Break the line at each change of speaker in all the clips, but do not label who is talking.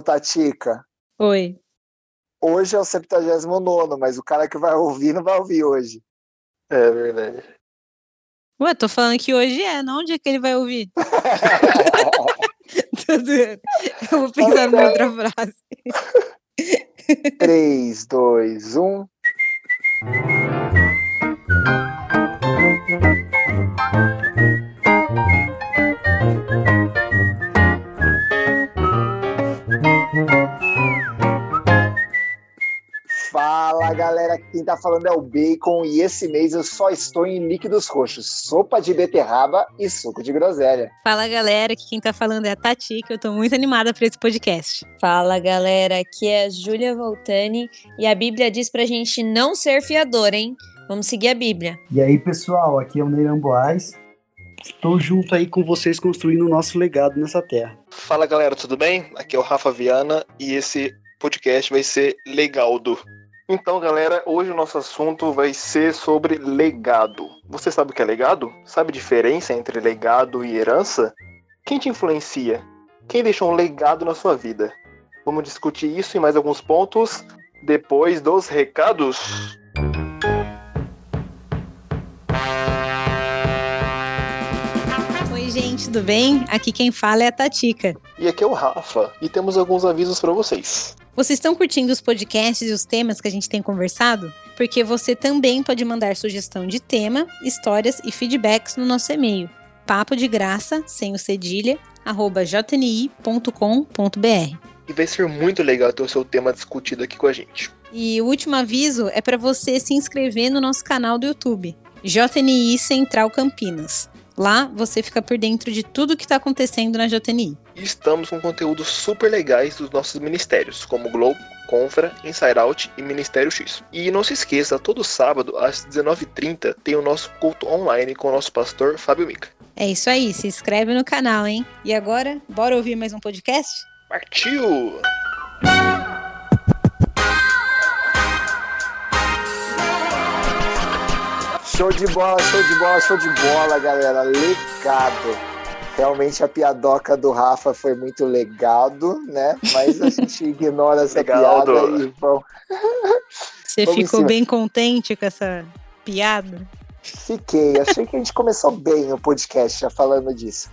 ô Tatica.
Oi.
Hoje é o 79, mas o cara que vai ouvir não vai ouvir hoje.
É verdade.
Ué, tô falando que hoje é, não onde é que ele vai ouvir? Eu vou pensar numa outra frase.
3, 2, 1. Galera, quem tá falando é o Bacon e esse mês eu só estou em líquidos roxos, sopa de beterraba e suco de groselha.
Fala galera, aqui quem tá falando é a Tati, que eu tô muito animada para esse podcast.
Fala galera, aqui é a Júlia Voltani e a Bíblia diz pra gente não ser fiador, hein? Vamos seguir a Bíblia.
E aí pessoal, aqui é o Neiran Boaz. Estou junto aí com vocês construindo o nosso legado nessa terra.
Fala galera, tudo bem? Aqui é o Rafa Viana e esse podcast vai ser Legaldo. Então, galera, hoje o nosso assunto vai ser sobre legado. Você sabe o que é legado? Sabe a diferença entre legado e herança? Quem te influencia? Quem deixou um legado na sua vida? Vamos discutir isso e mais alguns pontos depois dos recados.
Oi, gente, tudo bem? Aqui quem fala é a Tatica.
E aqui é o Rafa, e temos alguns avisos para vocês.
Vocês estão curtindo os podcasts e os temas que a gente tem conversado? Porque você também pode mandar sugestão de tema, histórias e feedbacks no nosso e-mail. Papo de graça, sem o cedilha, arroba jni.com.br.
E vai ser muito legal ter o seu tema discutido aqui com a gente.
E o último aviso é para você se inscrever no nosso canal do YouTube, JNI Central Campinas. Lá você fica por dentro de tudo que está acontecendo na JNI.
E estamos com conteúdos super legais dos nossos ministérios, como Globo, Confra, Inside Out e Ministério X. E não se esqueça, todo sábado às 19h30 tem o nosso culto online com o nosso pastor Fábio Mica.
É isso aí, se inscreve no canal, hein? E agora, bora ouvir mais um podcast?
Partiu!
Show de bola, show de bola, show de bola, galera. Legado. Realmente a piadoca do Rafa foi muito legado, né? Mas a gente ignora essa
Legado.
piada e vamos.
Você
Vamos
ficou bem contente com essa piada?
Fiquei. Achei que a gente começou bem o podcast já falando disso.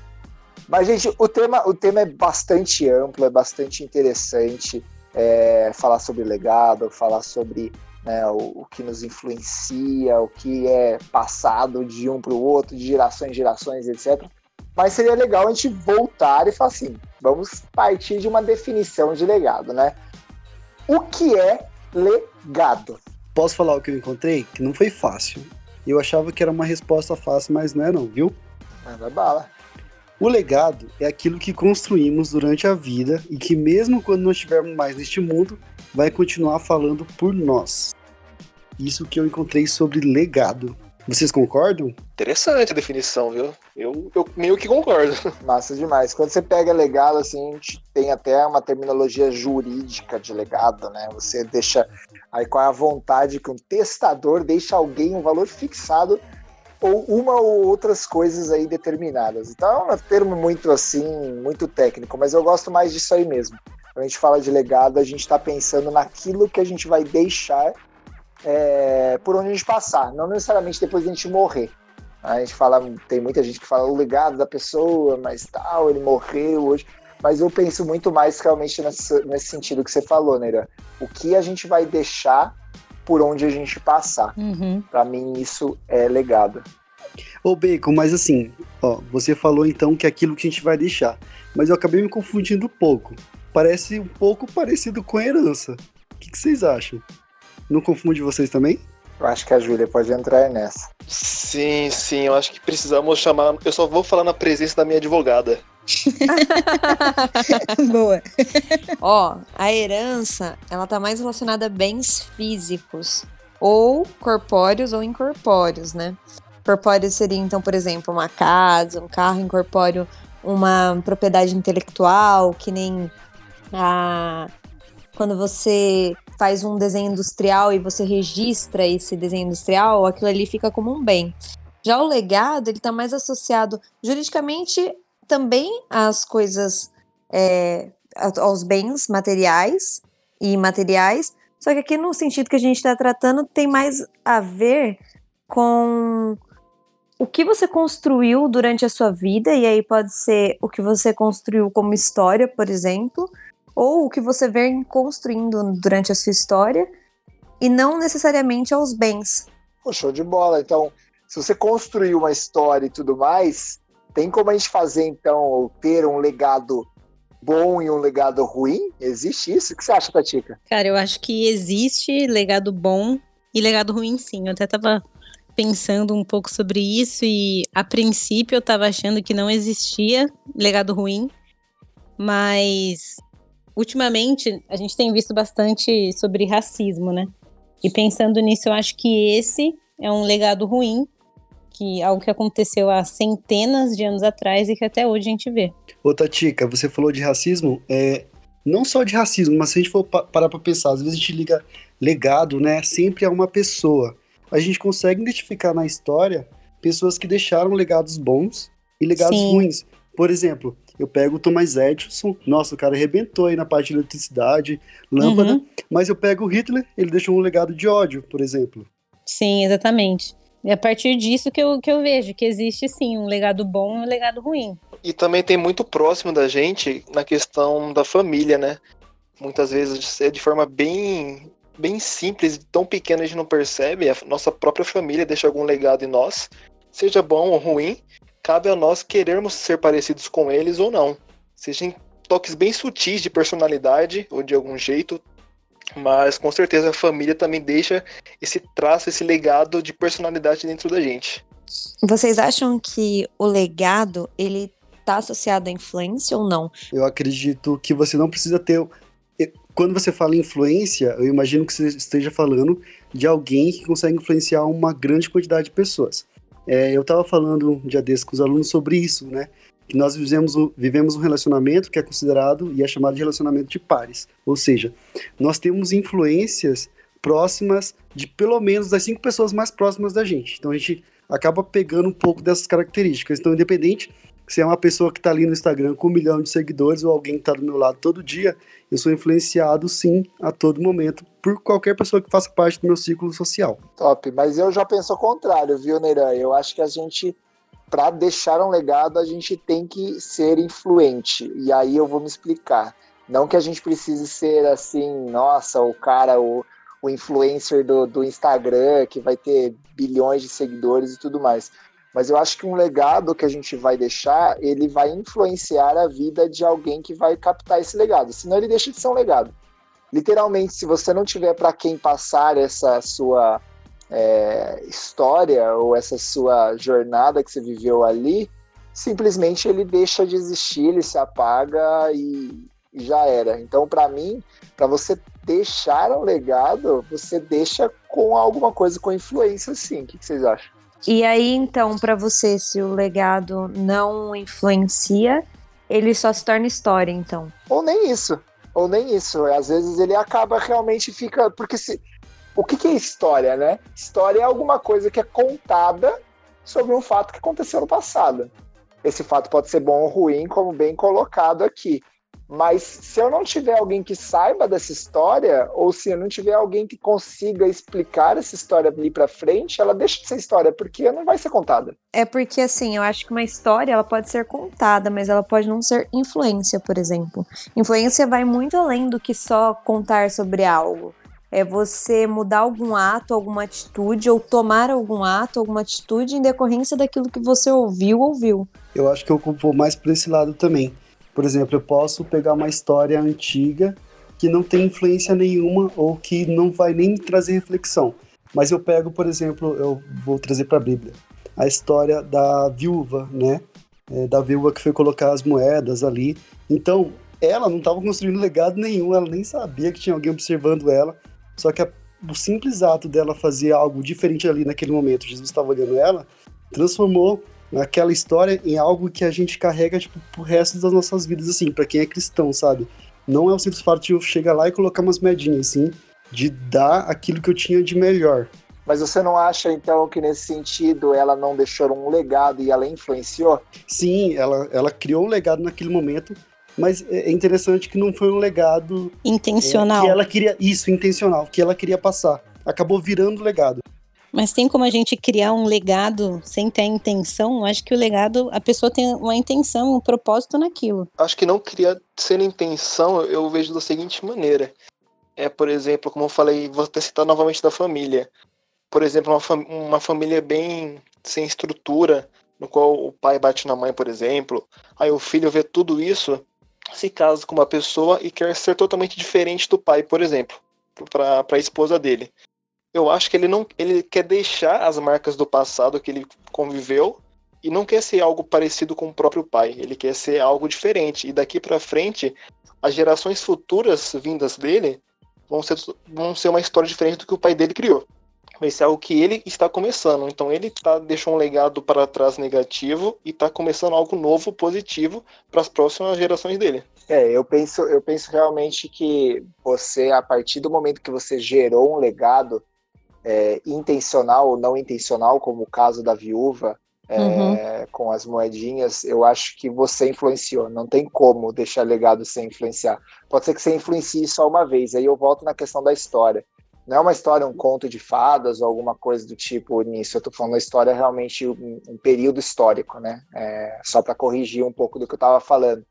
Mas, gente, o tema, o tema é bastante amplo, é bastante interessante. é, falar sobre legado, falar sobre né, o, o que nos influencia, o que é passado de um para o outro, de gerações em gerações, etc. Mas seria legal a gente voltar e falar assim: vamos partir de uma definição de legado, né? O que é legado?
Posso falar o que eu encontrei? Que não foi fácil. Eu achava que era uma resposta fácil, mas não é não, viu?
Manda bala.
O legado é aquilo que construímos durante a vida e que mesmo quando não estivermos mais neste mundo, vai continuar falando por nós. Isso que eu encontrei sobre legado. Vocês concordam?
Interessante a definição, viu? Eu, eu meio que concordo.
Massa demais. Quando você pega legado, assim, a gente tem até uma terminologia jurídica de legado, né? Você deixa aí qual é a vontade que um testador deixa alguém um valor fixado ou uma ou outras coisas aí determinadas. Então é um termo muito assim, muito técnico, mas eu gosto mais disso aí mesmo. Quando a gente fala de legado, a gente está pensando naquilo que a gente vai deixar é, por onde a gente passar, não necessariamente depois de a gente morrer. A gente fala, tem muita gente que fala o legado da pessoa, mas tal, ele morreu hoje. Mas eu penso muito mais realmente nesse, nesse sentido que você falou, Neira. O que a gente vai deixar por onde a gente passar.
Uhum.
Pra mim, isso é legado.
Ô Bacon, mas assim, ó, você falou então que é aquilo que a gente vai deixar. Mas eu acabei me confundindo um pouco. Parece um pouco parecido com herança. O que, que vocês acham? Não confunde vocês também?
Eu acho que a Júlia pode entrar nessa.
Sim, sim, eu acho que precisamos chamar. Eu só vou falar na presença da minha advogada.
Boa.
Ó, a herança, ela tá mais relacionada a bens físicos, ou corpóreos ou incorpóreos, né? Corpóreo seria, então, por exemplo, uma casa, um carro incorpóreo, uma propriedade intelectual, que nem a... quando você faz um desenho industrial e você registra esse desenho industrial, aquilo ali fica como um bem. Já o legado, ele tá mais associado juridicamente também às coisas é, aos bens materiais e imateriais, só que aqui no sentido que a gente está tratando tem mais a ver com o que você construiu durante a sua vida, e aí pode ser o que você construiu como história, por exemplo, ou o que você vem construindo durante a sua história, e não necessariamente aos bens.
Pô, show de bola. Então, se você construiu uma história e tudo mais, tem como a gente fazer, então, ter um legado bom e um legado ruim? Existe isso? O que você acha, Tatica?
Cara, eu acho que existe legado bom e legado ruim, sim. Eu até tava pensando um pouco sobre isso e a princípio eu estava achando que não existia legado ruim, mas ultimamente a gente tem visto bastante sobre racismo, né? E pensando nisso, eu acho que esse é um legado ruim, que algo que aconteceu há centenas de anos atrás e que até hoje a gente vê.
Ô Tatica, você falou de racismo, é, não só de racismo, mas se a gente for parar para pensar, às vezes a gente liga legado, né, sempre a uma pessoa a gente consegue identificar na história pessoas que deixaram legados bons e legados Sim. ruins. Por exemplo, eu pego o Thomas Edison, nossa, o cara arrebentou aí na parte de eletricidade, lâmpada, uhum. mas eu pego o Hitler, ele deixou um legado de ódio, por exemplo.
Sim, exatamente. É a partir disso que eu, que eu vejo que existe sim um legado bom e um legado ruim.
E também tem muito próximo da gente na questão da família, né? Muitas vezes é de forma bem bem simples e tão pequena a gente não percebe, a nossa própria família deixa algum legado em nós, seja bom ou ruim, cabe a nós querermos ser parecidos com eles ou não. Sejam toques bem sutis de personalidade ou de algum jeito, mas com certeza a família também deixa esse traço, esse legado de personalidade dentro da gente.
Vocês acham que o legado ele está associado à influência ou não?
Eu acredito que você não precisa ter quando você fala influência, eu imagino que você esteja falando de alguém que consegue influenciar uma grande quantidade de pessoas. É, eu estava falando um dia desse com os alunos sobre isso, né? Que nós vivemos, vivemos um relacionamento que é considerado e é chamado de relacionamento de pares. Ou seja, nós temos influências próximas de pelo menos das cinco pessoas mais próximas da gente. Então a gente acaba pegando um pouco dessas características. Então, independente se é uma pessoa que está ali no Instagram com um milhão de seguidores ou alguém que está do meu lado todo dia, eu sou influenciado sim a todo momento por qualquer pessoa que faça parte do meu ciclo social.
Top, mas eu já penso ao contrário, viu, Neiran? Eu acho que a gente, para deixar um legado, a gente tem que ser influente. E aí eu vou me explicar. Não que a gente precise ser assim, nossa, o cara, o, o influencer do, do Instagram que vai ter bilhões de seguidores e tudo mais mas eu acho que um legado que a gente vai deixar, ele vai influenciar a vida de alguém que vai captar esse legado, senão ele deixa de ser um legado. Literalmente, se você não tiver para quem passar essa sua é, história ou essa sua jornada que você viveu ali, simplesmente ele deixa de existir, ele se apaga e, já era. Então, para mim, para você deixar um legado, você deixa com alguma coisa com influência, sim. O que, que vocês acham?
E aí, então, para você, se o legado não influencia, ele só se torna história, então.
Ou nem isso. Ou nem isso. Às vezes ele acaba realmente fica. Porque se. O que, que é história, né? História é alguma coisa que é contada sobre um fato que aconteceu no passado. Esse fato pode ser bom ou ruim, como bem colocado aqui. Mas se eu não tiver alguém que saiba dessa história, ou se eu não tiver alguém que consiga explicar essa história ali para frente, ela deixa de ser história, porque não vai ser contada.
É porque, assim, eu acho que uma história ela pode ser contada, mas ela pode não ser influência, por exemplo. Influência vai muito além do que só contar sobre algo. É você mudar algum ato, alguma atitude, ou tomar algum ato, alguma atitude em decorrência daquilo que você ouviu ou viu.
Eu acho que eu vou mais por esse lado também por exemplo, eu posso pegar uma história antiga que não tem influência nenhuma ou que não vai nem trazer reflexão. Mas eu pego, por exemplo, eu vou trazer para a Bíblia, a história da viúva, né? É, da viúva que foi colocar as moedas ali. Então, ela não estava construindo legado nenhum, ela nem sabia que tinha alguém observando ela. Só que a, o simples ato dela fazer algo diferente ali naquele momento, Jesus estava olhando ela, transformou aquela história em algo que a gente carrega, tipo, pro resto das nossas vidas, assim, para quem é cristão, sabe? Não é o simples fato de eu chegar lá e colocar umas medinhas, assim, de dar aquilo que eu tinha de melhor.
Mas você não acha, então, que nesse sentido ela não deixou um legado e ela influenciou?
Sim, ela, ela criou um legado naquele momento Mas é interessante que não foi um legado
intencional.
É, que ela queria isso, intencional, que ela queria passar. Acabou virando legado.
Mas tem como a gente criar um legado sem ter a intenção? Acho que o legado, a pessoa tem uma intenção, um propósito naquilo.
Acho que não criar sem intenção, eu vejo da seguinte maneira. É, por exemplo, como eu falei, vou até citar novamente da família. Por exemplo, uma, fam uma família bem sem estrutura, no qual o pai bate na mãe, por exemplo. Aí o filho vê tudo isso, se casa com uma pessoa e quer ser totalmente diferente do pai, por exemplo, para a esposa dele. Eu acho que ele não ele quer deixar as marcas do passado que ele conviveu e não quer ser algo parecido com o próprio pai. Ele quer ser algo diferente. E daqui para frente, as gerações futuras vindas dele vão ser, vão ser uma história diferente do que o pai dele criou vai ser algo que ele está começando. Então ele tá, deixou um legado para trás negativo e está começando algo novo, positivo, para as próximas gerações dele.
É, eu penso, eu penso realmente que você, a partir do momento que você gerou um legado, é, intencional ou não intencional, como o caso da viúva, é, uhum. com as moedinhas, eu acho que você influenciou. Não tem como deixar legado sem influenciar. Pode ser que você influencie só uma vez. Aí eu volto na questão da história não é uma história, um conto de fadas ou alguma coisa do tipo nisso. Eu estou falando uma história realmente um, um período histórico, né? É, só para corrigir um pouco do que eu estava falando.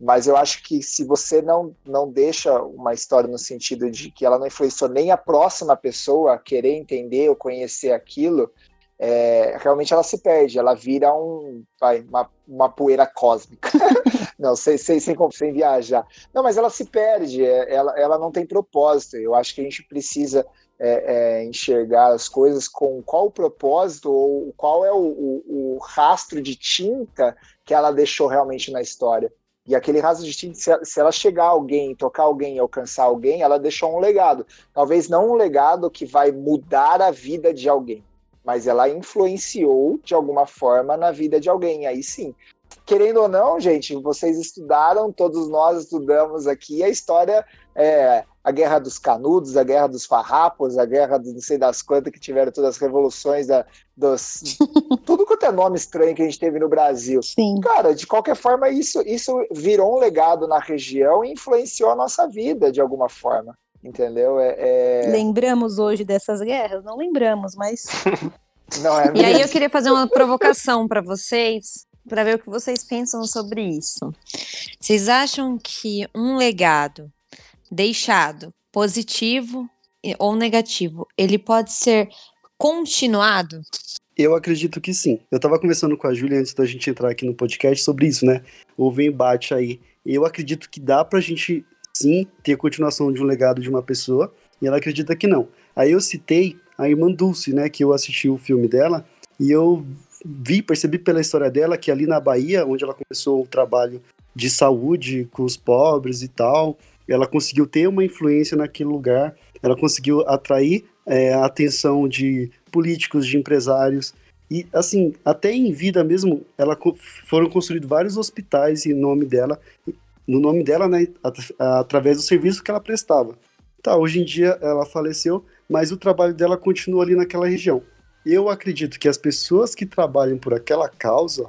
Mas eu acho que se você não, não deixa uma história no sentido de que ela não influenciou nem a próxima pessoa a querer entender ou conhecer aquilo, é, realmente ela se perde, ela vira um, vai, uma, uma poeira cósmica. não, sem, sem, sem, sem viajar. Não, mas ela se perde, é, ela, ela não tem propósito. Eu acho que a gente precisa é, é, enxergar as coisas com qual o propósito ou qual é o, o, o, rastro de tinta que ela deixou realmente na história. E aquele rastro de tinta, se, ela chegar a alguém, tocar alguém, alcançar alguém, ela deixou um legado. Talvez não um legado que vai mudar a vida de alguém, mas ela influenciou de alguma forma na vida de alguém. Aí sim. Querendo ou não, gente, vocês estudaram, todos nós estudamos aqui a história, é, a Guerra dos Canudos, a Guerra dos Farrapos, a Guerra do não sei das quantas que tiveram todas as revoluções da, dos. tudo quanto é nome estranho que a gente teve no Brasil.
Sim.
Cara, de qualquer forma, isso, isso virou um legado na região e influenciou a nossa vida de alguma forma entendeu? É,
é... Lembramos hoje dessas guerras? Não lembramos, mas.
Não, é e aí eu queria fazer uma provocação para vocês, para ver o que vocês pensam sobre isso. Vocês acham que um legado deixado, positivo ou negativo, ele pode ser continuado?
Eu acredito que sim. Eu estava conversando com a Júlia antes da gente entrar aqui no podcast sobre isso, né? Houve um embate aí. Eu acredito que dá pra gente sim ter continuação de um legado de uma pessoa, e ela acredita que não. Aí eu citei a irmã Dulce, né, que eu assisti o filme dela, e eu vi, percebi pela história dela que ali na Bahia, onde ela começou o trabalho de saúde com os pobres e tal, ela conseguiu ter uma influência naquele lugar, ela conseguiu atrair é, a atenção de políticos, de empresários, e assim, até em vida mesmo, ela foram construídos vários hospitais em nome dela, no nome dela, né, at através do serviço que ela prestava. Tá, hoje em dia ela faleceu, mas o trabalho dela continua ali naquela região. Eu acredito que as pessoas que trabalham por aquela causa,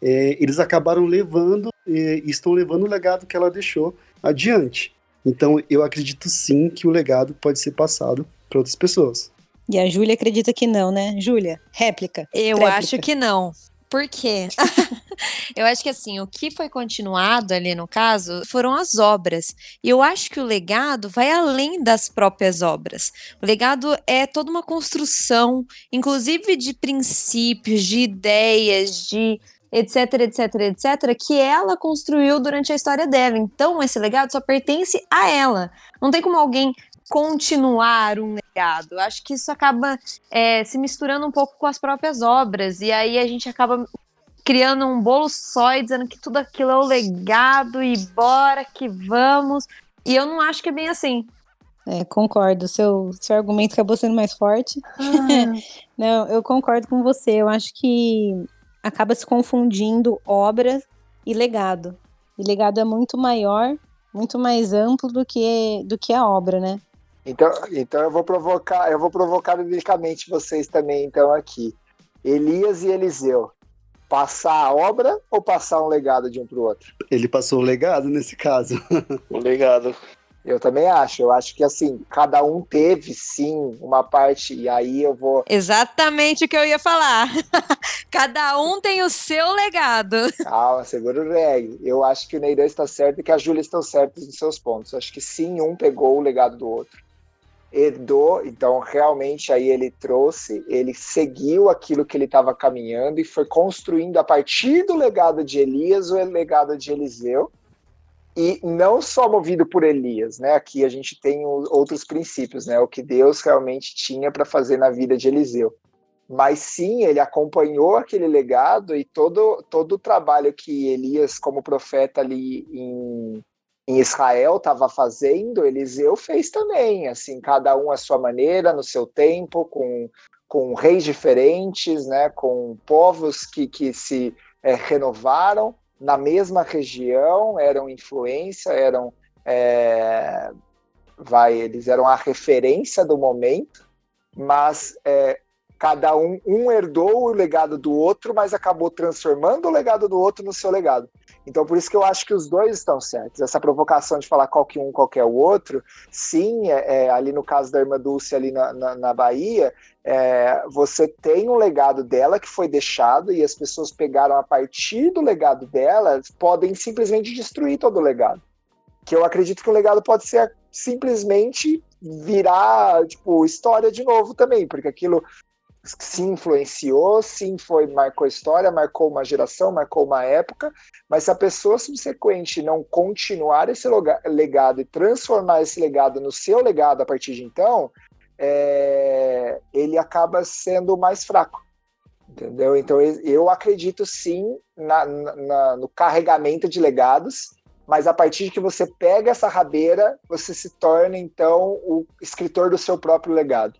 é, eles acabaram levando e estão levando o legado que ela deixou adiante. Então eu acredito sim que o legado pode ser passado para outras pessoas.
E a Júlia acredita que não, né? Júlia, réplica.
Eu réplica. acho que não. Por quê? eu acho que assim, o que foi continuado ali no caso foram as obras. E eu acho que o legado vai além das próprias obras. O legado é toda uma construção, inclusive de princípios, de ideias, de etc, etc, etc, que ela construiu durante a história dela. Então, esse legado só pertence a ela. Não tem como alguém continuar um legado. Acho que isso acaba é, se misturando um pouco com as próprias obras, e aí a gente acaba criando um bolo só e dizendo que tudo aquilo é o legado e bora que vamos. E eu não acho que é bem assim.
É, concordo. Seu, seu argumento acabou sendo mais forte. Ah. não, eu concordo com você. Eu acho que acaba se confundindo obra e legado. E legado é muito maior, muito mais amplo do que, do que a obra, né?
Então, então eu vou provocar, eu vou provocar biblicamente vocês também, então, aqui. Elias e Eliseu. Passar a obra ou passar um legado de um para o outro?
Ele passou o legado nesse caso.
O legado.
Eu também acho. Eu acho que assim, cada um teve sim uma parte, e aí eu vou.
Exatamente o que eu ia falar. cada um tem o seu legado.
Calma, segura o reggae. Eu acho que o Neiran está certo e que a Júlia estão certos nos seus pontos. Eu acho que sim, um pegou o legado do outro. Herdou, então realmente aí ele trouxe, ele seguiu aquilo que ele estava caminhando e foi construindo a partir do legado de Elias o legado de Eliseu e não só movido por Elias, né? Aqui a gente tem outros princípios, né? O que Deus realmente tinha para fazer na vida de Eliseu. Mas sim, ele acompanhou aquele legado e todo, todo o trabalho que Elias, como profeta ali em, em Israel, estava fazendo, Eliseu fez também, assim, cada um à sua maneira, no seu tempo, com, com reis diferentes, né? Com povos que, que se é, renovaram na mesma região, eram influência, eram é, vai, eles eram a referência do momento, mas é, cada um, um herdou o legado do outro, mas acabou transformando o legado do outro no seu legado. Então, por isso que eu acho que os dois estão certos. Essa provocação de falar qual que um, qual que o outro, sim, é, é, ali no caso da irmã Dulce, ali na, na, na Bahia, é, você tem um legado dela que foi deixado e as pessoas pegaram a partir do legado dela, podem simplesmente destruir todo o legado. Que eu acredito que o legado pode ser simplesmente virar, tipo, história de novo também, porque aquilo se influenciou, sim, foi marcou história, marcou uma geração, marcou uma época, mas se a pessoa subsequente não continuar esse legado e transformar esse legado no seu legado a partir de então, é, ele acaba sendo mais fraco. Entendeu? Então eu acredito sim na, na, no carregamento de legados, mas a partir de que você pega essa rabeira, você se torna então o escritor do seu próprio legado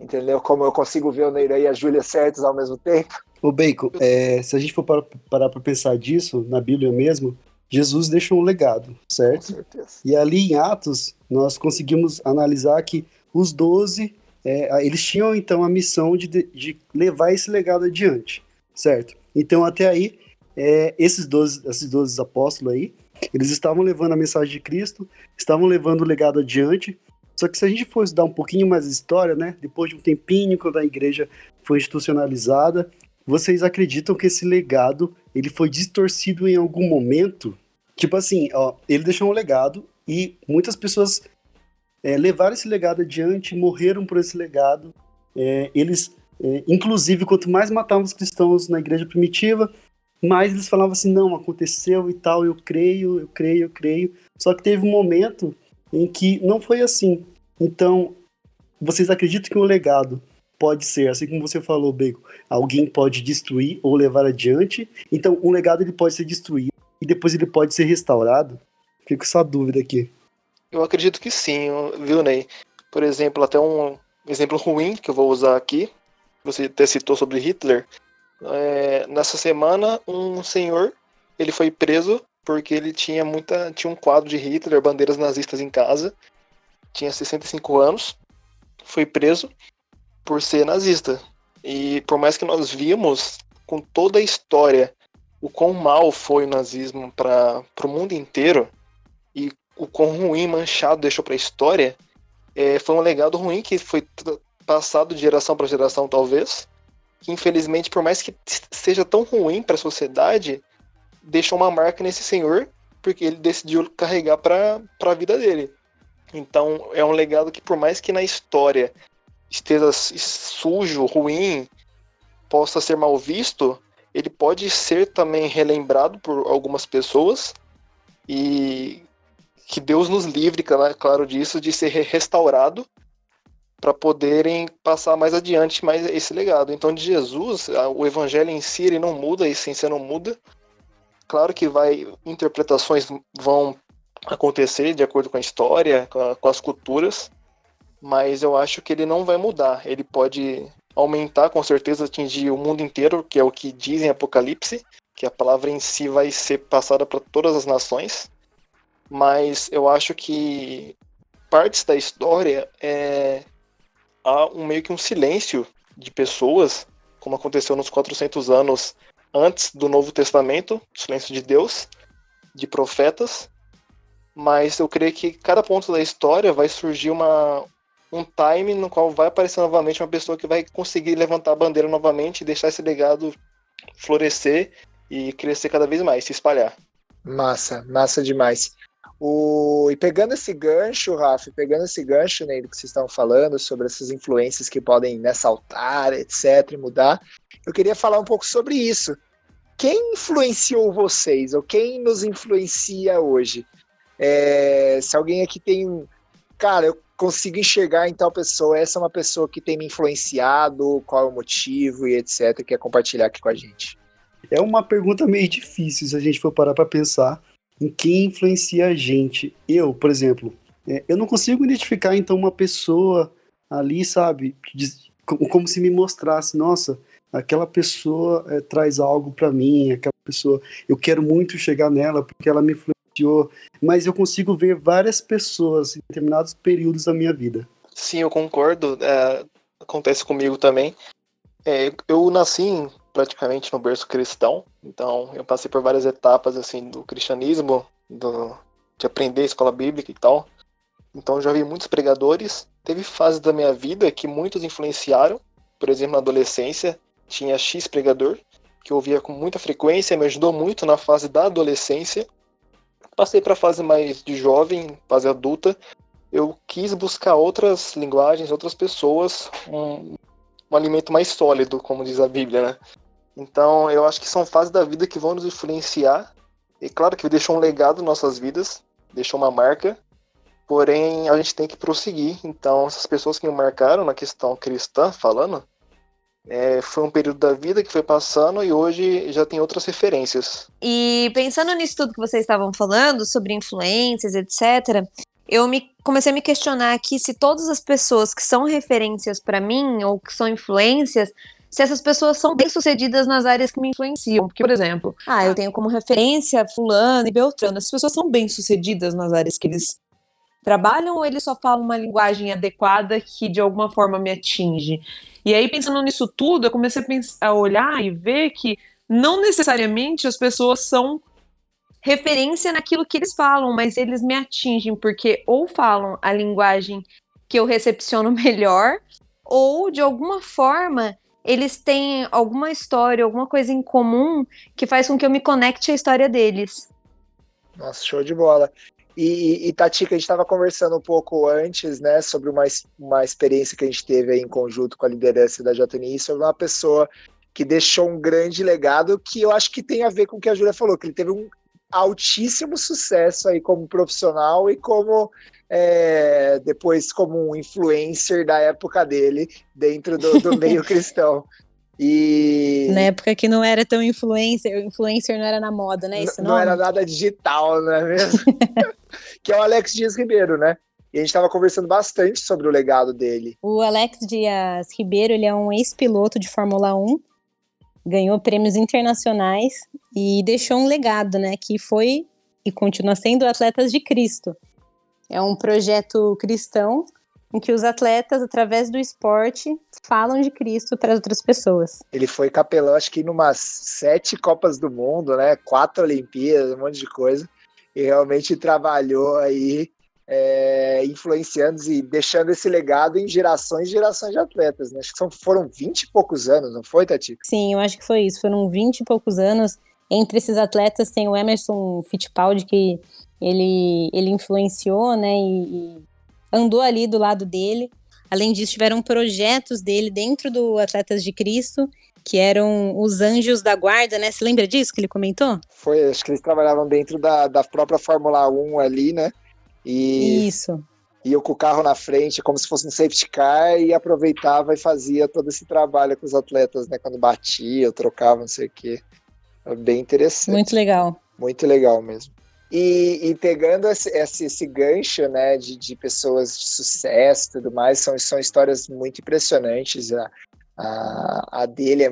entendeu? Como eu consigo ver o Neira e a Júlia certos ao mesmo tempo.
O Bacon, é, se a gente for parar para pensar disso, na Bíblia mesmo, Jesus deixou um legado, certo?
Com certeza.
E ali em Atos, nós conseguimos analisar que os doze, é, eles tinham então a missão de, de levar esse legado adiante, certo? Então até aí, é, esses, 12, esses 12 apóstolos aí, eles estavam levando a mensagem de Cristo, estavam levando o legado adiante, só que se a gente for estudar um pouquinho mais a história, né, depois de um tempinho, quando a igreja foi institucionalizada, vocês acreditam que esse legado ele foi distorcido em algum momento? Tipo assim, ó, ele deixou um legado e muitas pessoas é, levaram esse legado adiante, morreram por esse legado. É, eles, é, inclusive, quanto mais matavam os cristãos na igreja primitiva, mais eles falavam assim: não, aconteceu e tal, eu creio, eu creio, eu creio. Só que teve um momento em que não foi assim. Então, vocês acreditam que o legado pode ser, assim como você falou, Bacon, alguém pode destruir ou levar adiante. Então, um legado ele pode ser destruído e depois ele pode ser restaurado. Fico com essa dúvida aqui.
Eu acredito que sim, viu, Ney? Por exemplo, até um exemplo ruim que eu vou usar aqui. Você até citou sobre Hitler. É, nessa semana, um senhor ele foi preso porque ele tinha muita tinha um quadro de Hitler, bandeiras nazistas em casa tinha 65 anos, foi preso por ser nazista. E por mais que nós vimos com toda a história o quão mal foi o nazismo para o mundo inteiro e o quão ruim, manchado deixou para a história, é, foi um legado ruim que foi passado de geração para geração, talvez. Que infelizmente, por mais que seja tão ruim para a sociedade, deixou uma marca nesse senhor porque ele decidiu carregar para a vida dele. Então é um legado que, por mais que na história esteja sujo, ruim, possa ser mal visto, ele pode ser também relembrado por algumas pessoas e que Deus nos livre, claro disso, de ser restaurado para poderem passar mais adiante mais esse legado. Então, de Jesus, o evangelho em si ele não muda, a essência não muda. Claro que vai interpretações vão acontecer de acordo com a história, com, a, com as culturas, mas eu acho que ele não vai mudar. Ele pode aumentar, com certeza, atingir o mundo inteiro, que é o que dizem Apocalipse, que a palavra em si vai ser passada para todas as nações. Mas eu acho que partes da história é há um meio que um silêncio de pessoas, como aconteceu nos 400 anos antes do Novo Testamento, silêncio de Deus, de profetas, mas eu creio que cada ponto da história vai surgir uma, um time no qual vai aparecer novamente uma pessoa que vai conseguir levantar a bandeira novamente e deixar esse legado florescer e crescer cada vez mais, se espalhar.
Massa, massa demais. O... E pegando esse gancho, Rafa, pegando esse gancho né, do que vocês estão falando sobre essas influências que podem né, saltar, etc., e mudar, eu queria falar um pouco sobre isso. Quem influenciou vocês, ou quem nos influencia hoje? É... Se alguém aqui tem. Cara, eu consigo enxergar em tal pessoa, essa é uma pessoa que tem me influenciado, qual é o motivo e etc., quer compartilhar aqui com a gente.
É uma pergunta meio difícil se a gente for parar para pensar em quem influencia a gente. Eu, por exemplo, é, eu não consigo identificar então uma pessoa ali, sabe, como se me mostrasse, nossa, aquela pessoa é, traz algo para mim, aquela pessoa, eu quero muito chegar nela porque ela me influencia mas eu consigo ver várias pessoas em determinados períodos da minha vida.
Sim, eu concordo. É, acontece comigo também. É, eu nasci praticamente no berço cristão, então eu passei por várias etapas assim do cristianismo, do, de aprender a escola bíblica e tal. Então já vi muitos pregadores. Teve fases da minha vida que muitos influenciaram. Por exemplo, na adolescência tinha X pregador que eu ouvia com muita frequência, me ajudou muito na fase da adolescência. Passei para a fase mais de jovem, fase adulta. Eu quis buscar outras linguagens, outras pessoas, um, um alimento mais sólido, como diz a Bíblia, né? Então, eu acho que são fases da vida que vão nos influenciar. E claro que deixou um legado em nossas vidas, deixou uma marca. Porém, a gente tem que prosseguir. Então, essas pessoas que me marcaram na questão cristã, falando, é, foi um período da vida que foi passando e hoje já tem outras referências.
E pensando nisso tudo que vocês estavam falando, sobre influências, etc., eu me, comecei a me questionar aqui se todas as pessoas que são referências para mim ou que são influências, se essas pessoas são bem-sucedidas nas áreas que me influenciam. Porque, por exemplo, ah, eu tenho como referência fulano e beltrano. Essas pessoas são bem-sucedidas nas áreas que eles trabalham ou eles só falam uma linguagem adequada que de alguma forma me atinge? E aí, pensando nisso tudo, eu comecei a, pensar, a olhar e ver que não necessariamente as pessoas são referência naquilo que eles falam, mas eles me atingem porque ou falam a linguagem que eu recepciono melhor, ou de alguma forma eles têm alguma história, alguma coisa em comum que faz com que eu me conecte à história deles.
Nossa, show de bola. E, e Tatica, a gente estava conversando um pouco antes, né, sobre uma, uma experiência que a gente teve em conjunto com a liderança da JNI, sobre uma pessoa que deixou um grande legado que eu acho que tem a ver com o que a Júlia falou, que ele teve um altíssimo sucesso aí como profissional e como é, depois como um influencer da época dele dentro do, do meio cristão. E...
Na época que não era tão influencer, influencer não era na moda, né? Esse
não, não era nada digital, não é mesmo? que é o Alex Dias Ribeiro, né? E a gente estava conversando bastante sobre o legado dele.
O Alex Dias Ribeiro, ele é um ex-piloto de Fórmula 1, ganhou prêmios internacionais e deixou um legado, né? Que foi e continua sendo Atletas de Cristo. É um projeto cristão em que os atletas, através do esporte, falam de Cristo para outras pessoas.
Ele foi capelão, acho que em umas sete Copas do Mundo, né? Quatro Olimpíadas, um monte de coisa. E realmente trabalhou aí, é, influenciando e deixando esse legado em gerações e gerações de atletas, né? Acho que são, foram vinte e poucos anos, não foi, Tati?
Sim, eu acho que foi isso. Foram vinte e poucos anos. Entre esses atletas tem o Emerson Fittipaldi, que ele, ele influenciou, né? E, e andou ali do lado dele. Além disso, tiveram projetos dele dentro do Atletas de Cristo, que eram os anjos da guarda, né? Você lembra disso que ele comentou?
Foi, acho que eles trabalhavam dentro da, da própria Fórmula 1 ali, né?
E Isso.
Ia com o carro na frente, como se fosse um safety car, e aproveitava e fazia todo esse trabalho com os atletas, né? Quando batia, trocava, não sei o quê. É bem interessante.
Muito legal.
Muito legal mesmo. E, e, pegando esse, esse, esse, gancho né, de, de pessoas de sucesso e tudo mais, são, são histórias muito impressionantes. A, a, a, dele é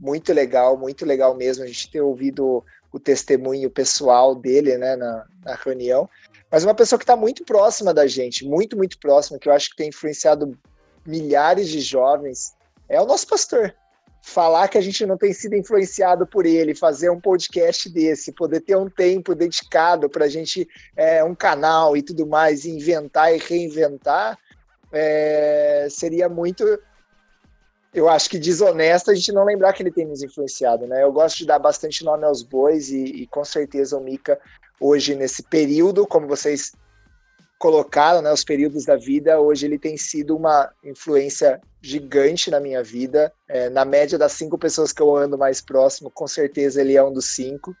muito legal, muito legal mesmo a gente ter ouvido o testemunho pessoal dele né, na, na reunião. Mas uma pessoa que está muito próxima da gente, muito, muito próxima, que eu acho que tem influenciado milhares de jovens, é o nosso pastor. falar que a gente não tem sido influenciado por ele, fazer um podcast desse, poder ter um tempo dedicado para a gente, é, um canal e tudo mais, inventar e reinventar, é, seria muito. Eu acho que desonesto a gente não lembrar que ele tem nos influenciado, né? Eu gosto de dar bastante nome aos bois e, e com certeza o Mika, hoje, nesse período, como vocês colocaram, né, os períodos da vida, hoje ele tem sido uma influência gigante na minha vida. É, na média das cinco pessoas que eu ando mais próximo, com certeza ele é um dos cinco.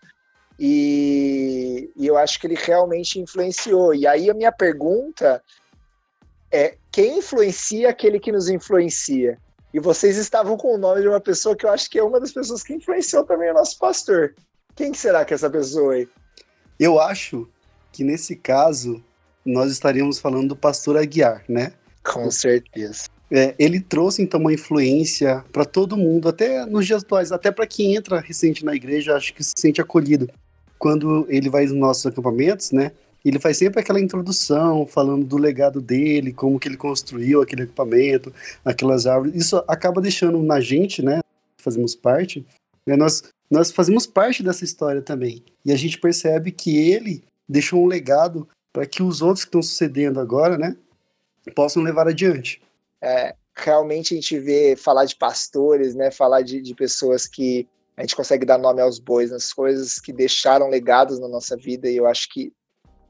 E, e eu acho que ele realmente influenciou. E aí a minha pergunta é: quem influencia aquele que nos influencia? E vocês estavam com o nome de uma pessoa que eu acho que é uma das pessoas que influenciou também o nosso pastor. Quem será que é essa pessoa aí?
Eu acho que nesse caso nós estaríamos falando do pastor Aguiar, né?
Com certeza.
É, ele trouxe então uma influência para todo mundo, até nos dias atuais, até para quem entra recente na igreja, acho que se sente acolhido. Quando ele vai nos nossos acampamentos, né? Ele faz sempre aquela introdução, falando do legado dele, como que ele construiu aquele equipamento, aquelas árvores. Isso acaba deixando na gente, né? Fazemos parte. Né, nós, nós fazemos parte dessa história também. E a gente percebe que ele deixou um legado para que os outros que estão sucedendo agora, né, possam levar adiante.
É, realmente a gente vê falar de pastores, né, falar de, de pessoas que a gente consegue dar nome aos bois, nas coisas que deixaram legados na nossa vida, e eu acho que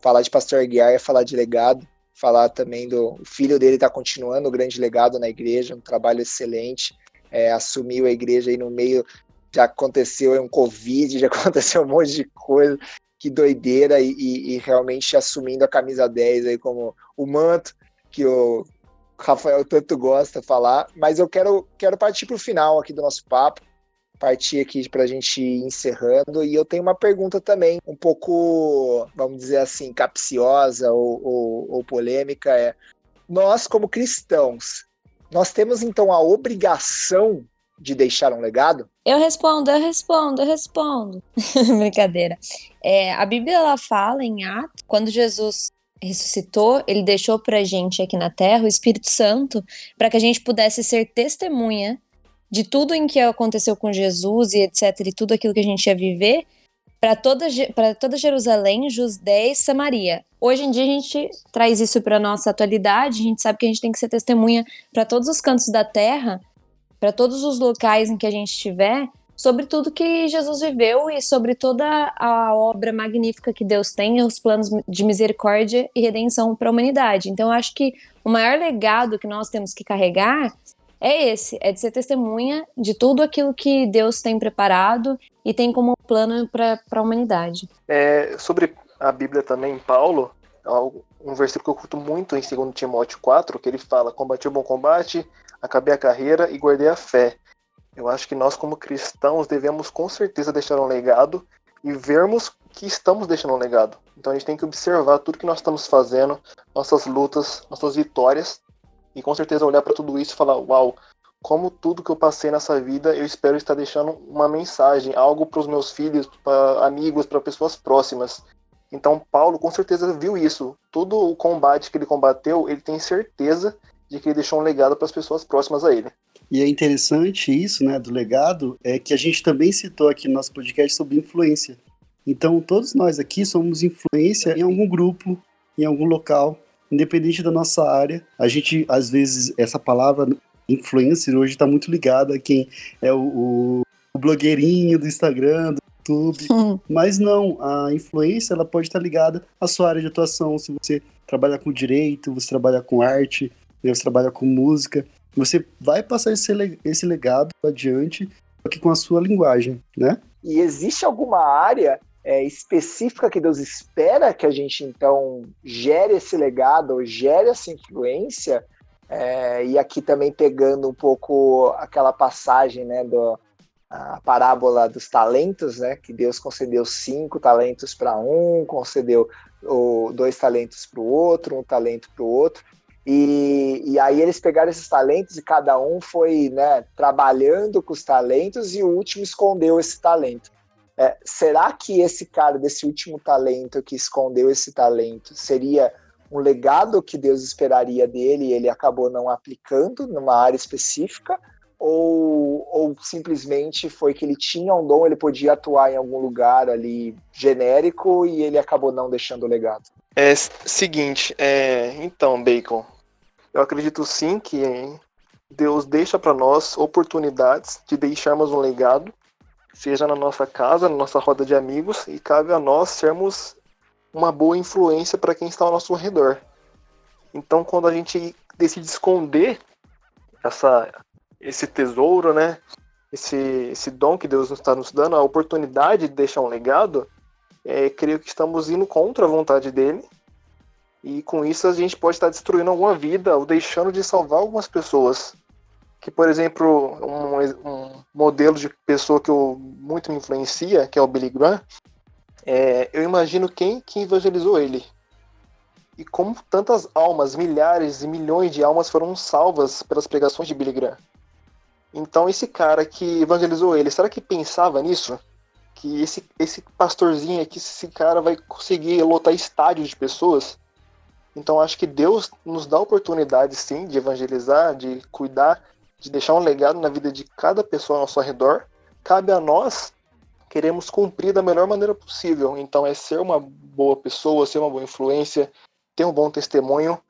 falar de pastor Aguiar é falar de legado, falar também do filho dele está continuando o grande legado na igreja, um trabalho excelente, é, assumiu a igreja aí no meio, já aconteceu um Covid, já aconteceu um monte de coisa, que doideira e, e, e, realmente assumindo a camisa 10 aí como o manto que o Rafael tanto gosta de falar. Mas eu quero, quero partir para o final aqui do nosso papo, partir aqui para a gente ir encerrando. E eu tenho uma pergunta também, um pouco, vamos dizer assim, capciosa ou, ou, ou polêmica. É, nós, como cristãos, nós temos então a obrigação de deixar um legado?
Eu respondo, eu respondo, eu respondo. Brincadeira. É, a Bíblia ela fala em Atos, quando Jesus ressuscitou, ele deixou pra gente aqui na terra o Espírito Santo para que a gente pudesse ser testemunha de tudo em que aconteceu com Jesus e etc, e tudo aquilo que a gente ia viver para toda, toda Jerusalém, Judéia e Samaria. Hoje em dia a gente traz isso para nossa atualidade, a gente sabe que a gente tem que ser testemunha para todos os cantos da terra para todos os locais em que a gente estiver, sobre tudo que Jesus viveu e sobre toda a obra magnífica que Deus tem, os planos de misericórdia e redenção para a humanidade. Então, eu acho que o maior legado que nós temos que carregar é esse, é de ser testemunha de tudo aquilo que Deus tem preparado e tem como plano para a humanidade.
É, sobre a Bíblia também, Paulo, um versículo que eu curto muito em 2 Timóteo 4, que ele fala: Combati o bom combate, acabei a carreira e guardei a fé. Eu acho que nós, como cristãos, devemos com certeza deixar um legado e vermos que estamos deixando um legado. Então a gente tem que observar tudo que nós estamos fazendo, nossas lutas, nossas vitórias, e com certeza olhar para tudo isso e falar: Uau, como tudo que eu passei nessa vida, eu espero estar deixando uma mensagem, algo para os meus filhos, para amigos, para pessoas próximas. Então Paulo com certeza viu isso. Todo o combate que ele combateu, ele tem certeza de que ele deixou um legado para as pessoas próximas a ele.
E é interessante isso, né, do legado, é que a gente também citou aqui no nosso podcast sobre influência. Então, todos nós aqui somos influência em algum grupo, em algum local, independente da nossa área. A gente, às vezes, essa palavra influencer hoje está muito ligada a quem é o, o, o blogueirinho do Instagram, do YouTube. Mas não, a influência ela pode estar ligada à sua área de atuação. Se você trabalha com direito, você trabalha com arte, você trabalha com música, você vai passar esse, esse legado adiante aqui com a sua linguagem, né?
E existe alguma área é, específica que Deus espera que a gente então gere esse legado, ou gere essa influência? É, e aqui também pegando um pouco aquela passagem, né, do, a parábola dos talentos, né, que Deus concedeu cinco talentos para um, concedeu o, dois talentos para o outro, um talento para o outro. E, e aí eles pegaram esses talentos e cada um foi né, trabalhando com os talentos e o último escondeu esse talento. É, será que esse cara desse último talento que escondeu esse talento seria um legado que Deus esperaria dele e ele acabou não aplicando numa área específica? ou, ou simplesmente foi que ele tinha um dom, ele podia atuar em algum lugar ali genérico e ele acabou não deixando o legado?
É seguinte, é, então, Bacon, eu acredito sim que Deus deixa para nós oportunidades de deixarmos um legado, seja na nossa casa, na nossa roda de amigos, e cabe a nós sermos uma boa influência para quem está ao nosso redor. Então, quando a gente decide esconder essa, esse tesouro, né? Esse, esse dom que Deus está nos dando, a oportunidade de deixar um legado, é, creio que estamos indo contra a vontade dele. E com isso a gente pode estar destruindo alguma vida ou deixando de salvar algumas pessoas. Que, por exemplo, um, um modelo de pessoa que eu, muito me influencia, que é o Billy Graham, é, eu imagino quem que evangelizou ele. E como tantas almas, milhares e milhões de almas foram salvas pelas pregações de Billy Graham. Então esse cara que evangelizou ele, será que pensava nisso? Que esse, esse pastorzinho aqui, esse cara vai conseguir lotar estádios de pessoas? Então acho que Deus nos dá oportunidade sim de evangelizar, de cuidar, de deixar um legado na vida de cada pessoa ao nosso redor. Cabe a nós queremos cumprir da melhor maneira possível. Então é ser uma boa pessoa, ser uma boa influência, ter um bom testemunho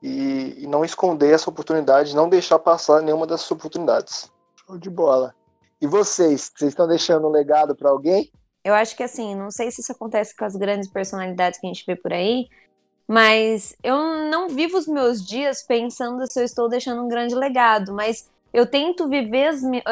e, e não esconder essa oportunidade, não deixar passar nenhuma dessas oportunidades.
Show de bola. E vocês, vocês estão deixando um legado para alguém?
Eu acho que assim, não sei se isso acontece com as grandes personalidades que a gente vê por aí, mas eu não vivo os meus dias pensando se eu estou deixando um grande legado, mas eu tento viver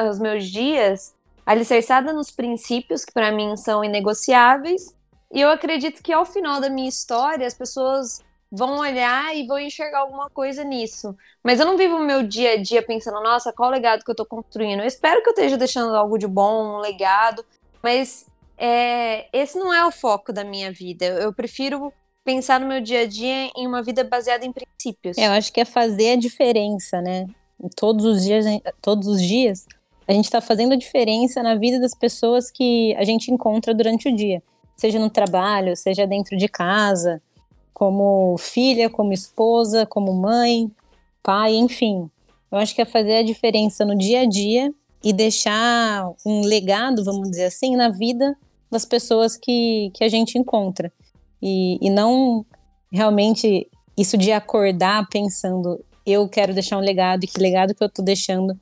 os meus dias alicerçada nos princípios que para mim são inegociáveis, e eu acredito que ao final da minha história as pessoas vão olhar e vão enxergar alguma coisa nisso. Mas eu não vivo o meu dia a dia pensando, nossa, qual legado que eu tô construindo? Eu espero que eu esteja deixando algo de bom, um legado, mas é, esse não é o foco da minha vida. Eu prefiro pensar no meu dia a dia em uma vida baseada em princípios.
É, eu acho que é fazer a diferença, né? Todos os dias, todos os dias, a gente está fazendo a diferença na vida das pessoas que a gente encontra durante o dia, seja no trabalho, seja dentro de casa, como filha, como esposa, como mãe, pai, enfim. Eu acho que é fazer a diferença no dia a dia e deixar um legado, vamos dizer assim, na vida das pessoas que, que a gente encontra. E, e não realmente isso de acordar pensando, eu quero deixar um legado e que legado que eu tô deixando.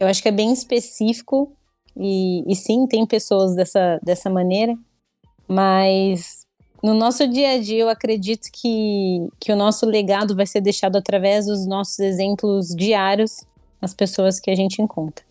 Eu acho que é bem específico e, e sim, tem pessoas dessa, dessa maneira, mas no nosso dia a dia, eu acredito que, que o nosso legado vai ser deixado através dos nossos exemplos diários nas pessoas que a gente encontra.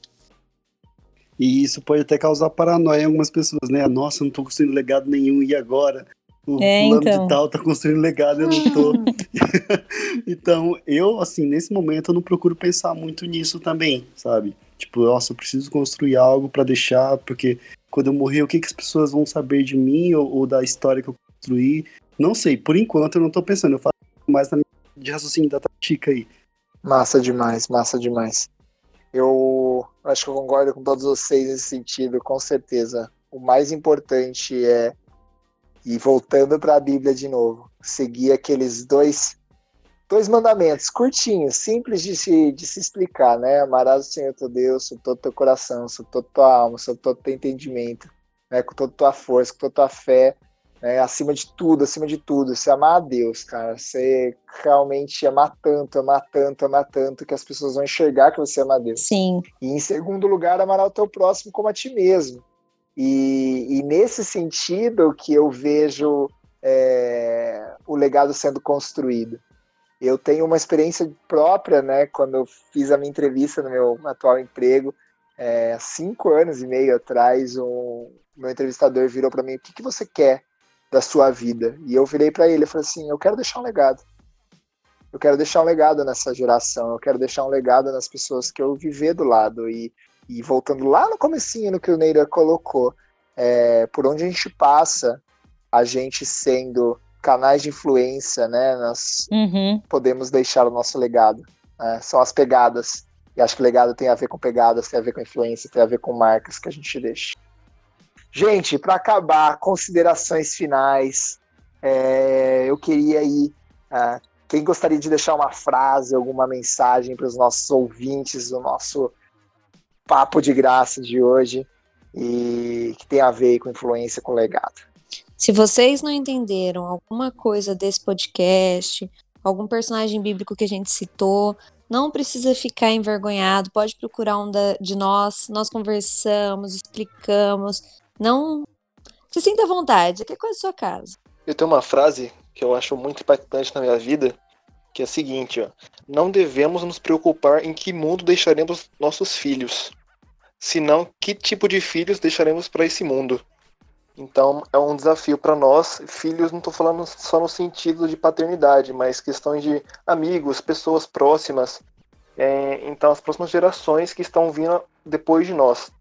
E isso pode até causar paranoia em algumas pessoas, né? Nossa, não tô construindo legado nenhum, e agora? O é, fulano então. de tal tá construindo legado, eu não tô. então, eu, assim, nesse momento, eu não procuro pensar muito nisso também, sabe? Tipo, nossa, eu preciso construir algo para deixar, porque quando eu morrer, o que, que as pessoas vão saber de mim ou, ou da história que eu construir. Não sei, por enquanto eu não tô pensando, eu faço mais na minha de raciocínio da tática aí.
Massa demais, massa demais. Eu acho que eu concordo com todos vocês nesse sentido, com certeza. O mais importante é, e voltando para a Bíblia de novo, seguir aqueles dois, dois mandamentos curtinhos, simples de se, de se explicar, né? Amarás o Senhor teu Deus com todo teu coração, com toda tua alma, com todo teu entendimento, né? com toda tua força, com toda tua fé, né, acima de tudo, acima de tudo, você amar a Deus, cara. Você realmente amar tanto, amar tanto, amar tanto, que as pessoas vão enxergar que você ama a Deus.
Sim.
E em segundo lugar, amar o teu próximo como a ti mesmo. E, e nesse sentido que eu vejo é, o legado sendo construído. Eu tenho uma experiência própria, né? Quando eu fiz a minha entrevista no meu atual emprego, é, cinco anos e meio atrás, um, meu entrevistador virou para mim: o que, que você quer da sua vida. E eu virei para ele e falei assim: eu quero deixar um legado. Eu quero deixar um legado nessa geração, eu quero deixar um legado nas pessoas que eu viver do lado. E, e voltando lá no comecinho no que o Neira colocou, é, por onde a gente passa, a gente sendo canais de influência, né? Nós uhum. podemos deixar o nosso legado. Né, são as pegadas. E acho que legado tem a ver com pegadas, tem a ver com influência, tem a ver com marcas que a gente deixa. Gente, para acabar, considerações finais. É, eu queria aí. Uh, quem gostaria de deixar uma frase, alguma mensagem para os nossos ouvintes do nosso papo de graça de hoje e que tem a ver com influência com legado.
Se vocês não entenderam alguma coisa desse podcast, algum personagem bíblico que a gente citou, não precisa ficar envergonhado, pode procurar um da, de nós, nós conversamos, explicamos, não se sinta à vontade, aqui é quase sua casa.
Eu tenho uma frase que eu acho muito impactante na minha vida, que é a seguinte, ó, não devemos nos preocupar em que mundo deixaremos nossos filhos, senão que tipo de filhos deixaremos para esse mundo. Então é um desafio para nós, filhos, não estou falando só no sentido de paternidade, mas questões de amigos, pessoas próximas. É, então as próximas gerações que estão vindo depois de nós.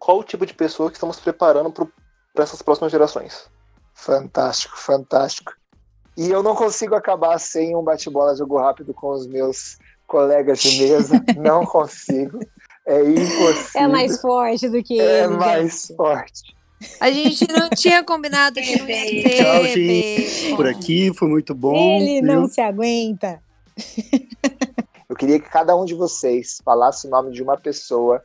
Qual o tipo de pessoa que estamos preparando para essas próximas gerações?
Fantástico, fantástico. E eu não consigo acabar sem um bate-bola jogo rápido com os meus colegas de mesa. não consigo. É impossível.
É mais forte do que
É
ele,
mais
gente.
forte.
A gente não tinha combinado que não ia ter.
Tchau, gente. Por aqui foi muito bom.
Ele não
viu?
se aguenta.
Eu queria que cada um de vocês falasse o nome de uma pessoa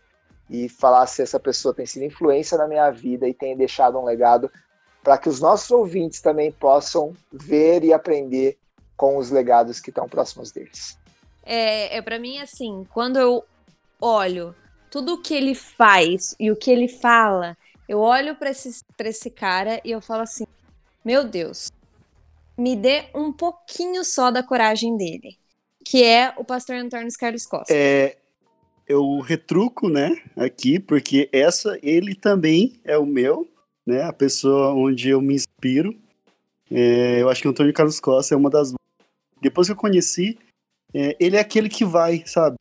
e falasse se essa pessoa tem sido influência na minha vida e tem deixado um legado para que os nossos ouvintes também possam ver e aprender com os legados que estão próximos deles.
É, é para mim assim, quando eu olho tudo o que ele faz e o que ele fala, eu olho pra esse, pra esse cara e eu falo assim: Meu Deus, me dê um pouquinho só da coragem dele. Que é o pastor Antônio Carlos Costa.
É, eu retruco, né, aqui, porque essa, ele também é o meu, né, a pessoa onde eu me inspiro. É, eu acho que o Antônio Carlos Costa é uma das. Depois que eu conheci, é, ele é aquele que vai, sabe?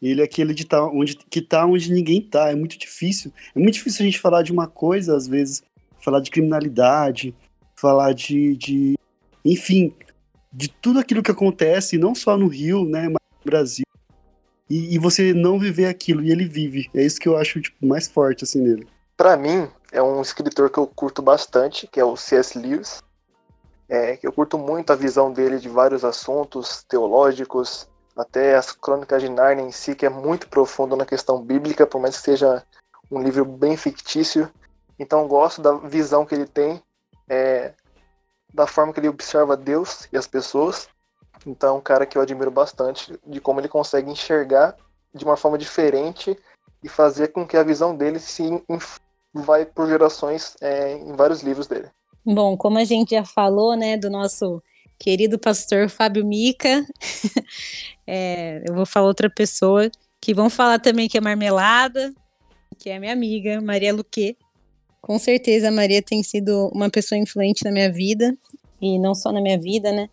Ele é aquele de tá onde, que tá onde ninguém tá. É muito difícil. É muito difícil a gente falar de uma coisa, às vezes, falar de criminalidade, falar de, de enfim, de tudo aquilo que acontece, não só no Rio, né, mas no Brasil. E, e você não viver aquilo, e ele vive. É isso que eu acho tipo, mais forte, assim, nele.
Para mim, é um escritor que eu curto bastante, que é o C.S. Lewis. É, eu curto muito a visão dele de vários assuntos teológicos, até as crônicas de Narnia em si, que é muito profundo na questão bíblica, por mais que seja um livro bem fictício. Então gosto da visão que ele tem, é, da forma que ele observa Deus e as pessoas. Então é um cara que eu admiro bastante, de como ele consegue enxergar de uma forma diferente e fazer com que a visão dele se vai por gerações é, em vários livros dele.
Bom, como a gente já falou, né, do nosso querido pastor Fábio Mica, é, eu vou falar outra pessoa que vão falar também que é marmelada, que é minha amiga, Maria Luque. Com certeza a Maria tem sido uma pessoa influente na minha vida, e não só na minha vida, né,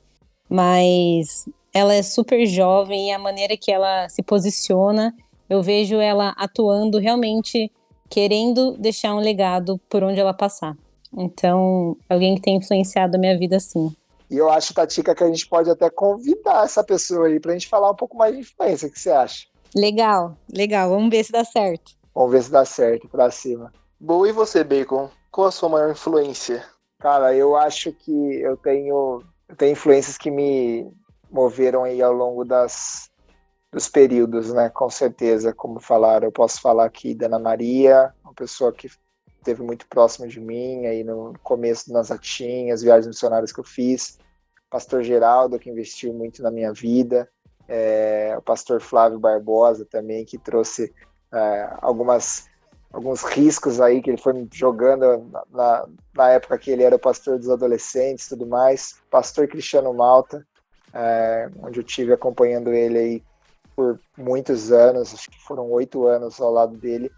mas ela é super jovem e a maneira que ela se posiciona, eu vejo ela atuando realmente querendo deixar um legado por onde ela passar. Então, alguém que tem influenciado a minha vida sim.
E eu acho, Tatica, que a gente pode até convidar essa pessoa aí pra gente falar um pouco mais de influência. O que você acha?
Legal, legal. Vamos ver se dá certo.
Vamos ver se dá certo pra cima.
Boa, e você, Bacon? Qual a sua maior influência?
Cara, eu acho que eu tenho, tenho influências que me moveram aí ao longo das, dos períodos, né? Com certeza, como falaram, eu posso falar aqui da Ana Maria, uma pessoa que esteve muito próxima de mim aí no começo das atinhas, viagens missionárias que eu fiz. Pastor Geraldo, que investiu muito na minha vida. É, o pastor Flávio Barbosa também, que trouxe é, algumas alguns riscos aí que ele foi jogando na, na, época que ele era o pastor dos adolescentes tudo mais. Pastor Cristiano Malta, é, onde eu tive acompanhando ele aí por muitos anos, acho que foram oito anos ao lado dele.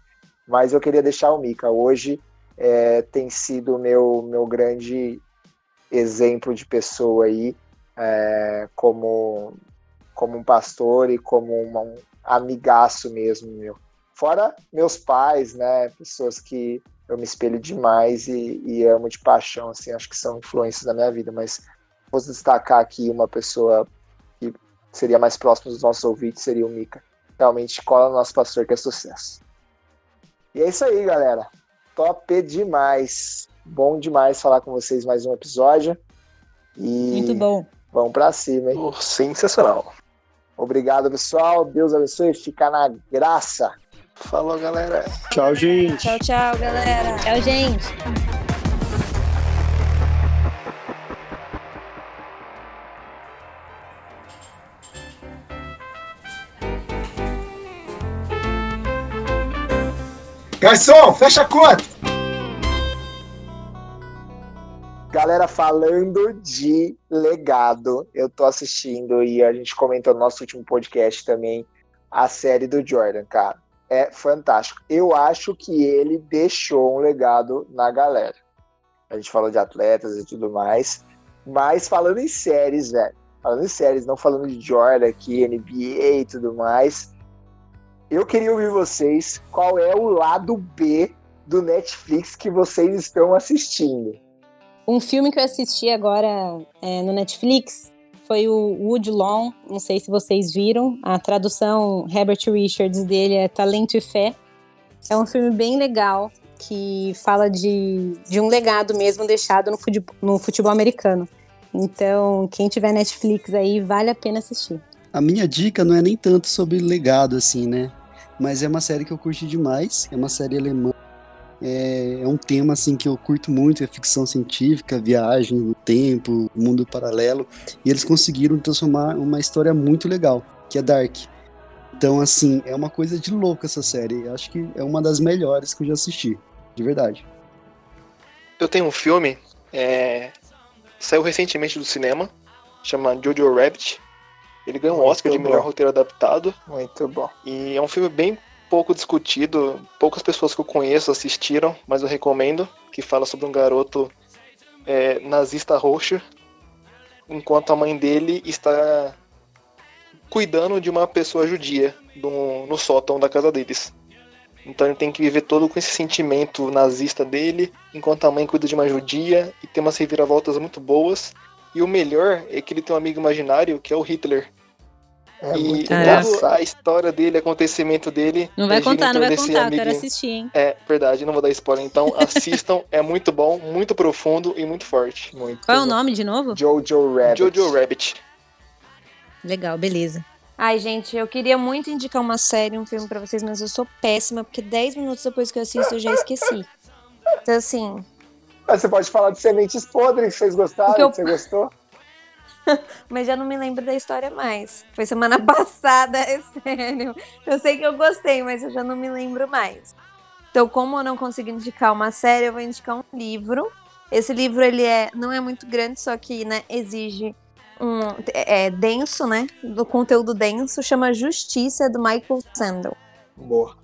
Mas eu queria deixar o Mika. Hoje é, tem sido o meu, meu grande exemplo de pessoa aí, é, como, como um pastor e como uma, um amigaço mesmo meu. Fora meus pais, né? Pessoas que eu me espelho demais e, e amo de paixão, assim, acho que são influências da minha vida, mas vou destacar aqui uma pessoa que seria mais próxima dos nossos ouvintes, seria o Mika. Realmente cola no nosso pastor que é sucesso. E é isso aí, galera. Top demais. Bom demais falar com vocês mais um episódio. E
Muito bom.
Vamos pra cima, hein?
Oh, sensacional.
Obrigado, pessoal. Deus abençoe. Fica na graça.
Falou, galera.
Tchau, gente.
Tchau, tchau, galera.
Tchau, gente.
Garçom, fecha a conta! Galera, falando de legado, eu tô assistindo e a gente comentou no nosso último podcast também a série do Jordan, cara. É fantástico. Eu acho que ele deixou um legado na galera. A gente falou de atletas e tudo mais, mas falando em séries, velho. Falando em séries, não falando de Jordan aqui, NBA e tudo mais. Eu queria ouvir vocês qual é o lado B do Netflix que vocês estão assistindo.
Um filme que eu assisti agora é, no Netflix foi o Woodlawn. Não sei se vocês viram. A tradução Herbert Richards dele é Talento e Fé. É um filme bem legal que fala de, de um legado mesmo deixado no futebol, no futebol americano. Então, quem tiver Netflix aí, vale a pena assistir.
A minha dica não é nem tanto sobre legado, assim, né? Mas é uma série que eu curti demais. É uma série alemã. É, é um tema, assim, que eu curto muito. É ficção científica, viagem no tempo, mundo paralelo. E eles conseguiram transformar uma história muito legal, que é Dark. Então, assim, é uma coisa de louco essa série. Eu acho que é uma das melhores que eu já assisti. De verdade.
Eu tenho um filme, é, saiu recentemente do cinema, chama Jojo Rabbit. Ele ganhou um
Muito
Oscar de
bom.
melhor roteiro adaptado.
Muito bom.
E é um filme bem pouco discutido. Poucas pessoas que eu conheço assistiram, mas eu recomendo. Que fala sobre um garoto é, nazista roxo, enquanto a mãe dele está cuidando de uma pessoa judia no, no sótão da casa deles. Então ele tem que viver todo com esse sentimento nazista dele, enquanto a mãe cuida de uma judia e tem umas reviravoltas muito boas. E o melhor é que ele tem um amigo imaginário que é o Hitler.
É
e
muito engraçado.
a história dele, acontecimento dele.
Não vai contar, não vai contar, quero assistir, hein?
É verdade, não vou dar spoiler. Então assistam, é muito bom, muito profundo e muito forte.
Muito
Qual é o
bom.
nome de novo?
Jojo Rabbit.
Jojo Rabbit.
Legal, beleza.
Ai, gente, eu queria muito indicar uma série, um filme pra vocês, mas eu sou péssima, porque 10 minutos depois que eu assisto eu já esqueci. Então, assim,
Mas você pode falar de sementes podres que vocês gostaram,
eu-
que você gostou?
mas já não me lembro da história mais. Foi semana passada, é sério. Eu sei que eu gostei, mas eu já não me lembro mais. Então, como eu não consigo indicar uma série, eu vou indicar um livro. Esse livro, ele é, não é muito grande, só que, né, exige um, é, é denso, né, do conteúdo denso, chama Justiça, do Michael Sandel.
Boa.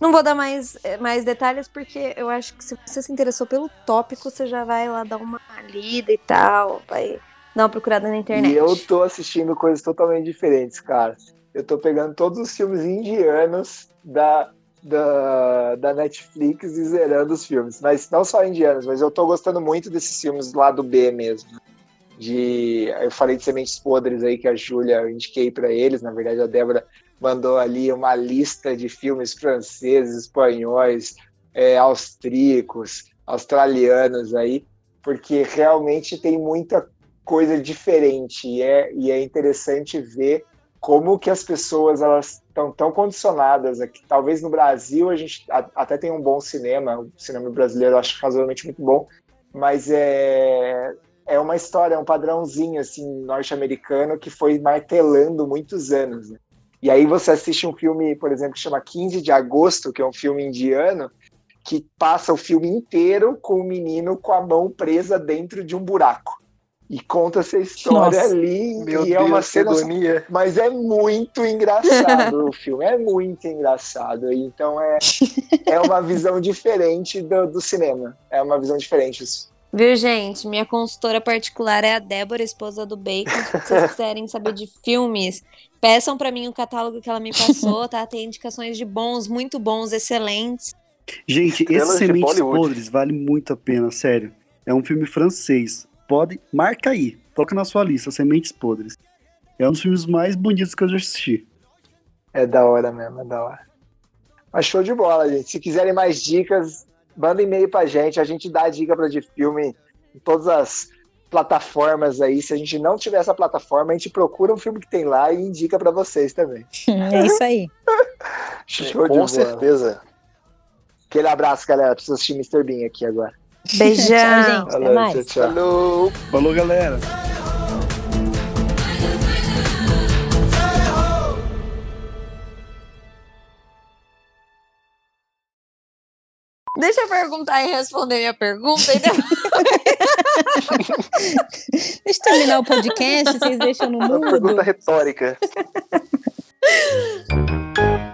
Não vou dar mais, eh, mais detalhes, porque eu acho que se você se interessou pelo tópico, você já vai lá dar uma lida e tal, vai dar uma procurada na internet.
E eu tô assistindo coisas totalmente diferentes, cara. Eu tô pegando todos os filmes indianos da, da, da Netflix e zerando os filmes. Mas não só indianos, mas eu tô gostando muito desses filmes lá do B mesmo. De, eu falei de Sementes Podres aí que a Júlia eu indiquei pra eles. Na verdade, a Débora mandou ali uma lista de filmes franceses, espanhóis, é, austríacos, australianos aí, porque realmente tem muita coisa diferente e é, e é interessante ver como que as pessoas elas estão tão condicionadas aqui. Talvez no Brasil a gente até tem um bom cinema, o cinema brasileiro eu acho razoavelmente muito bom, mas é é uma história, é um padrãozinho assim norte-americano que foi martelando muitos anos. né? E aí você assiste um filme, por exemplo, que chama 15 de agosto, que é um filme indiano, que passa o filme inteiro com o menino com a mão presa dentro de um buraco. E conta essa história
Nossa.
ali.
Meu
e
Deus,
é uma
que
cena. Mas é muito engraçado o filme. É muito engraçado. Então é, é uma visão diferente do, do cinema. É uma visão diferente.
Viu, gente? Minha consultora particular é a Débora, esposa do Bacon. Se vocês quiserem saber de filmes, peçam pra mim o catálogo que ela me passou, tá? Tem indicações de bons, muito bons, excelentes.
Gente, esses Sementes. Podres vale muito a pena, sério. É um filme francês. Pode, marca aí, toca na sua lista, Sementes Podres. É um dos filmes mais bonitos que eu já assisti.
É da hora mesmo, é da hora. Mas show de bola, gente. Se quiserem mais dicas, manda e-mail pra gente. A gente dá dica pra de filme em todas as plataformas aí. Se a gente não tiver essa plataforma, a gente procura um filme que tem lá e indica pra vocês também.
É isso aí.
Show de
Com
bola.
certeza.
Aquele abraço, galera. Preciso assistir Mr. Bean aqui agora.
Beijão.
Tchau, gente. Até mais.
tchau, tchau.
Falou!
Falou, galera.
Deixa eu perguntar e responder minha pergunta. e depois-
Deixa eu terminar o podcast, vocês deixam no
Uma
mudo.
pergunta retórica.